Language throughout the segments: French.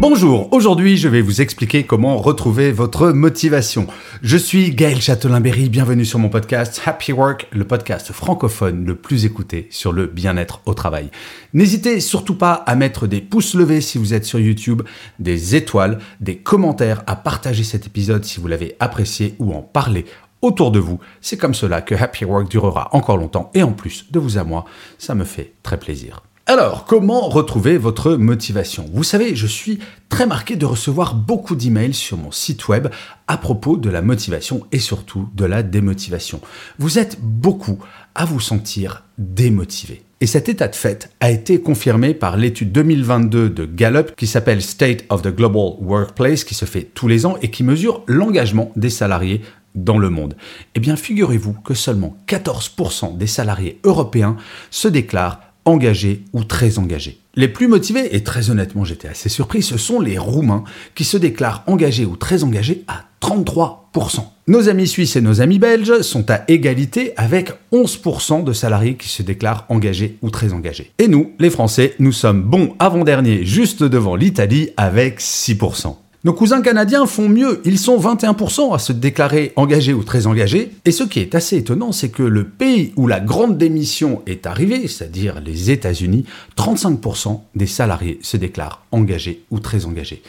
Bonjour, aujourd'hui je vais vous expliquer comment retrouver votre motivation. Je suis Gaël Châtelain-Berry, bienvenue sur mon podcast Happy Work, le podcast francophone le plus écouté sur le bien-être au travail. N'hésitez surtout pas à mettre des pouces levés si vous êtes sur YouTube, des étoiles, des commentaires, à partager cet épisode si vous l'avez apprécié ou en parler autour de vous. C'est comme cela que Happy Work durera encore longtemps et en plus de vous à moi, ça me fait très plaisir. Alors, comment retrouver votre motivation? Vous savez, je suis très marqué de recevoir beaucoup d'emails sur mon site web à propos de la motivation et surtout de la démotivation. Vous êtes beaucoup à vous sentir démotivé. Et cet état de fait a été confirmé par l'étude 2022 de Gallup qui s'appelle State of the Global Workplace, qui se fait tous les ans et qui mesure l'engagement des salariés dans le monde. Eh bien, figurez-vous que seulement 14% des salariés européens se déclarent engagés ou très engagés. Les plus motivés, et très honnêtement j'étais assez surpris, ce sont les Roumains qui se déclarent engagés ou très engagés à 33%. Nos amis suisses et nos amis belges sont à égalité avec 11% de salariés qui se déclarent engagés ou très engagés. Et nous, les Français, nous sommes bons avant-dernier juste devant l'Italie avec 6%. Nos cousins canadiens font mieux, ils sont 21% à se déclarer engagés ou très engagés, et ce qui est assez étonnant, c'est que le pays où la grande démission est arrivée, c'est-à-dire les États-Unis, 35% des salariés se déclarent engagés ou très engagés.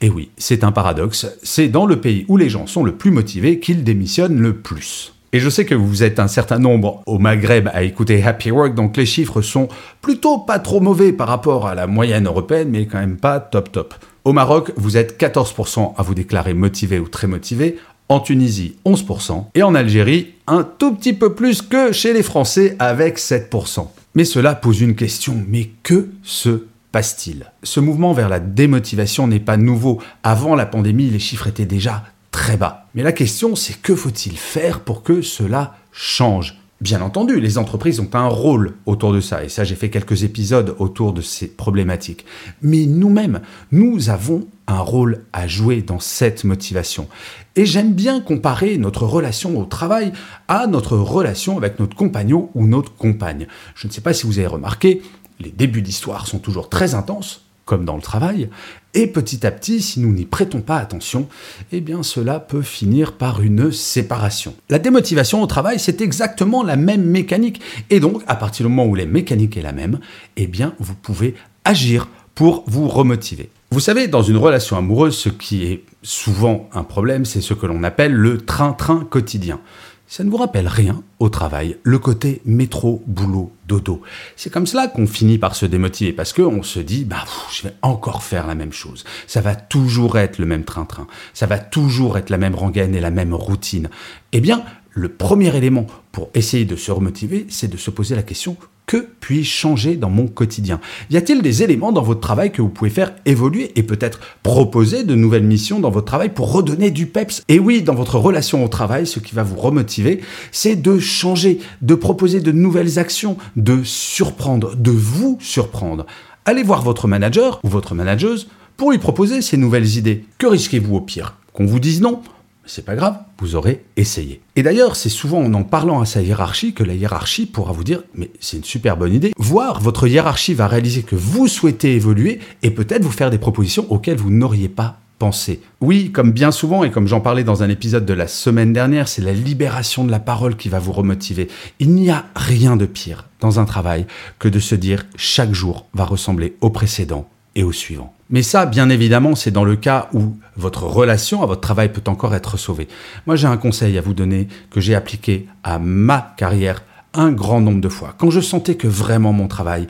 Et oui, c'est un paradoxe, c'est dans le pays où les gens sont le plus motivés qu'ils démissionnent le plus. Et je sais que vous êtes un certain nombre au Maghreb à écouter Happy Work, donc les chiffres sont plutôt pas trop mauvais par rapport à la moyenne européenne, mais quand même pas top top. Au Maroc, vous êtes 14% à vous déclarer motivé ou très motivé. En Tunisie, 11%. Et en Algérie, un tout petit peu plus que chez les Français avec 7%. Mais cela pose une question. Mais que se passe-t-il? Ce mouvement vers la démotivation n'est pas nouveau. Avant la pandémie, les chiffres étaient déjà très bas. Mais la question, c'est que faut-il faire pour que cela change? Bien entendu, les entreprises ont un rôle autour de ça, et ça j'ai fait quelques épisodes autour de ces problématiques. Mais nous-mêmes, nous avons un rôle à jouer dans cette motivation. Et j'aime bien comparer notre relation au travail à notre relation avec notre compagnon ou notre compagne. Je ne sais pas si vous avez remarqué, les débuts d'histoire sont toujours très intenses, comme dans le travail, et petit à petit, si nous n'y prêtons pas attention, eh bien cela peut finir par une séparation. La démotivation au travail, c'est exactement la même mécanique, et donc à partir du moment où la mécanique est la même, eh bien vous pouvez agir pour vous remotiver. Vous savez, dans une relation amoureuse, ce qui est souvent un problème, c'est ce que l'on appelle le train-train quotidien ça ne vous rappelle rien au travail, le côté métro, boulot, dodo. C'est comme cela qu'on finit par se démotiver parce qu'on se dit, bah, je vais encore faire la même chose. Ça va toujours être le même train-train. Ça va toujours être la même rengaine et la même routine. Eh bien, le premier élément pour essayer de se remotiver, c'est de se poser la question que puis-je changer dans mon quotidien? Y a-t-il des éléments dans votre travail que vous pouvez faire évoluer et peut-être proposer de nouvelles missions dans votre travail pour redonner du peps? Et oui, dans votre relation au travail, ce qui va vous remotiver, c'est de changer, de proposer de nouvelles actions, de surprendre, de vous surprendre. Allez voir votre manager ou votre manageuse pour lui proposer ces nouvelles idées. Que risquez-vous au pire? Qu'on vous dise non? C'est pas grave, vous aurez essayé. Et d'ailleurs, c'est souvent en en parlant à sa hiérarchie que la hiérarchie pourra vous dire mais c'est une super bonne idée. Voire votre hiérarchie va réaliser que vous souhaitez évoluer et peut-être vous faire des propositions auxquelles vous n'auriez pas pensé. Oui, comme bien souvent et comme j'en parlais dans un épisode de la semaine dernière, c'est la libération de la parole qui va vous remotiver. Il n'y a rien de pire dans un travail que de se dire chaque jour va ressembler au précédent et au suivant. Mais ça, bien évidemment, c'est dans le cas où votre relation à votre travail peut encore être sauvée. Moi, j'ai un conseil à vous donner que j'ai appliqué à ma carrière un grand nombre de fois. Quand je sentais que vraiment mon travail,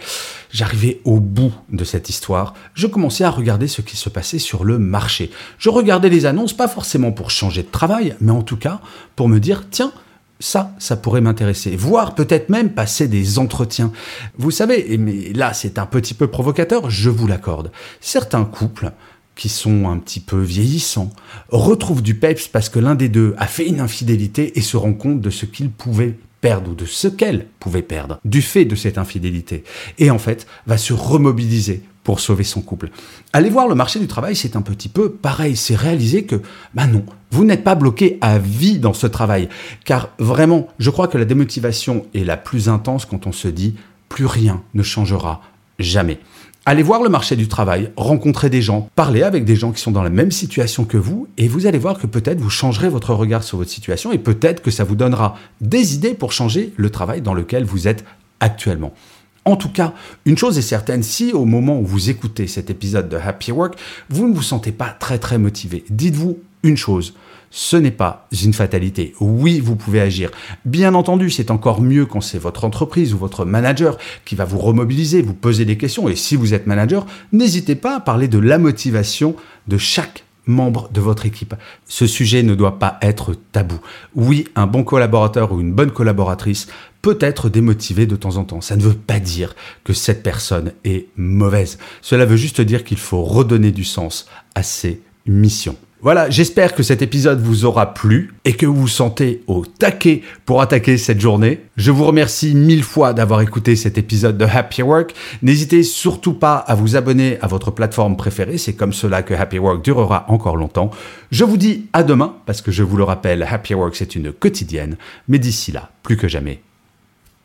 j'arrivais au bout de cette histoire, je commençais à regarder ce qui se passait sur le marché. Je regardais les annonces, pas forcément pour changer de travail, mais en tout cas pour me dire, tiens, ça, ça pourrait m'intéresser. Voire peut-être même passer des entretiens. Vous savez, mais là c'est un petit peu provocateur, je vous l'accorde. Certains couples qui sont un petit peu vieillissants retrouvent du peps parce que l'un des deux a fait une infidélité et se rend compte de ce qu'il pouvait perdre ou de ce qu'elle pouvait perdre du fait de cette infidélité. Et en fait, va se remobiliser pour sauver son couple. Aller voir le marché du travail, c'est un petit peu pareil. C'est réaliser que, ben non, vous n'êtes pas bloqué à vie dans ce travail. Car vraiment, je crois que la démotivation est la plus intense quand on se dit plus rien ne changera jamais. Allez voir le marché du travail, rencontrez des gens, parlez avec des gens qui sont dans la même situation que vous, et vous allez voir que peut-être vous changerez votre regard sur votre situation, et peut-être que ça vous donnera des idées pour changer le travail dans lequel vous êtes actuellement. En tout cas, une chose est certaine, si au moment où vous écoutez cet épisode de Happy Work, vous ne vous sentez pas très très motivé, dites-vous une chose, ce n'est pas une fatalité. Oui, vous pouvez agir. Bien entendu, c'est encore mieux quand c'est votre entreprise ou votre manager qui va vous remobiliser, vous poser des questions. Et si vous êtes manager, n'hésitez pas à parler de la motivation de chaque membre de votre équipe. Ce sujet ne doit pas être tabou. Oui, un bon collaborateur ou une bonne collaboratrice peut être démotivé de temps en temps. Ça ne veut pas dire que cette personne est mauvaise. Cela veut juste dire qu'il faut redonner du sens à ses missions. Voilà, j'espère que cet épisode vous aura plu et que vous vous sentez au taquet pour attaquer cette journée. Je vous remercie mille fois d'avoir écouté cet épisode de Happy Work. N'hésitez surtout pas à vous abonner à votre plateforme préférée, c'est comme cela que Happy Work durera encore longtemps. Je vous dis à demain parce que je vous le rappelle, Happy Work c'est une quotidienne, mais d'ici là, plus que jamais,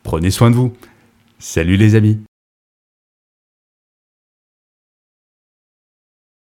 prenez soin de vous. Salut les amis